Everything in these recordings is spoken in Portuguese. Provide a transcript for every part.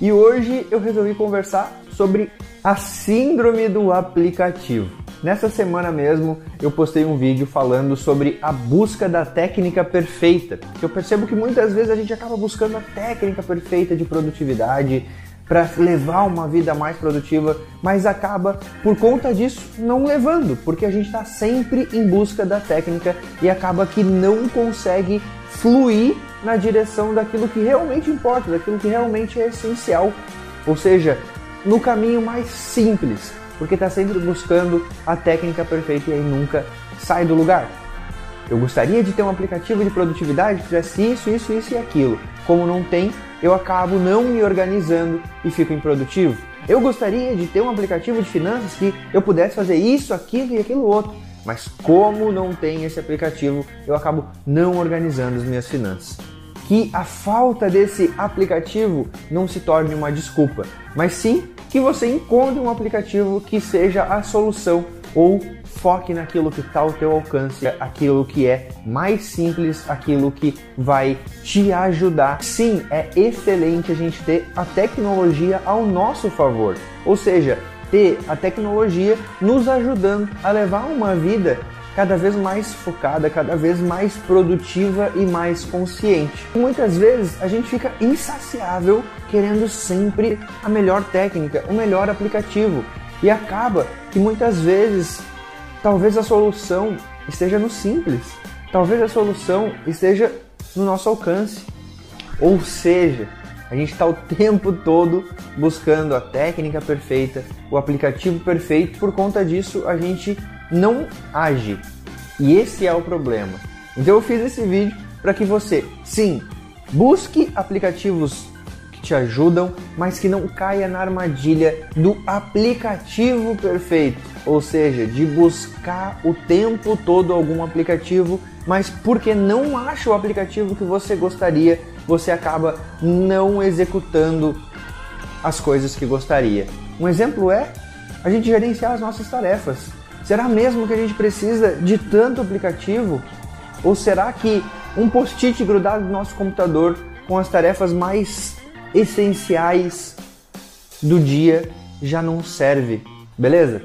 E hoje eu resolvi conversar sobre a síndrome do aplicativo. Nessa semana mesmo eu postei um vídeo falando sobre a busca da técnica perfeita. Eu percebo que muitas vezes a gente acaba buscando a técnica perfeita de produtividade para levar uma vida mais produtiva, mas acaba por conta disso não levando, porque a gente está sempre em busca da técnica e acaba que não consegue fluir na direção daquilo que realmente importa, daquilo que realmente é essencial. Ou seja, no caminho mais simples, porque está sempre buscando a técnica perfeita e aí nunca sai do lugar. Eu gostaria de ter um aplicativo de produtividade que fizesse isso, isso, isso e aquilo. Como não tem, eu acabo não me organizando e fico improdutivo. Eu gostaria de ter um aplicativo de finanças que eu pudesse fazer isso, aquilo e aquilo outro. Mas como não tem esse aplicativo, eu acabo não organizando as minhas finanças. Que a falta desse aplicativo não se torne uma desculpa, mas sim que você encontre um aplicativo que seja a solução ou foque naquilo que está ao teu alcance, aquilo que é mais simples, aquilo que vai te ajudar. Sim, é excelente a gente ter a tecnologia ao nosso favor. Ou seja, ter a tecnologia nos ajudando a levar uma vida cada vez mais focada, cada vez mais produtiva e mais consciente. Muitas vezes a gente fica insaciável querendo sempre a melhor técnica, o melhor aplicativo e acaba que muitas vezes talvez a solução esteja no simples, talvez a solução esteja no nosso alcance. Ou seja, a gente está o tempo todo buscando a técnica perfeita, o aplicativo perfeito, por conta disso a gente não age. E esse é o problema. Então eu fiz esse vídeo para que você, sim, busque aplicativos que te ajudam, mas que não caia na armadilha do aplicativo perfeito, ou seja, de buscar o tempo todo algum aplicativo, mas porque não acha o aplicativo que você gostaria, você acaba não executando as coisas que gostaria. Um exemplo é a gente gerenciar as nossas tarefas. Será mesmo que a gente precisa de tanto aplicativo? Ou será que um post-it grudado no nosso computador com as tarefas mais essenciais do dia já não serve? Beleza?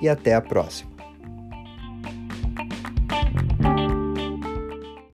e até a próxima.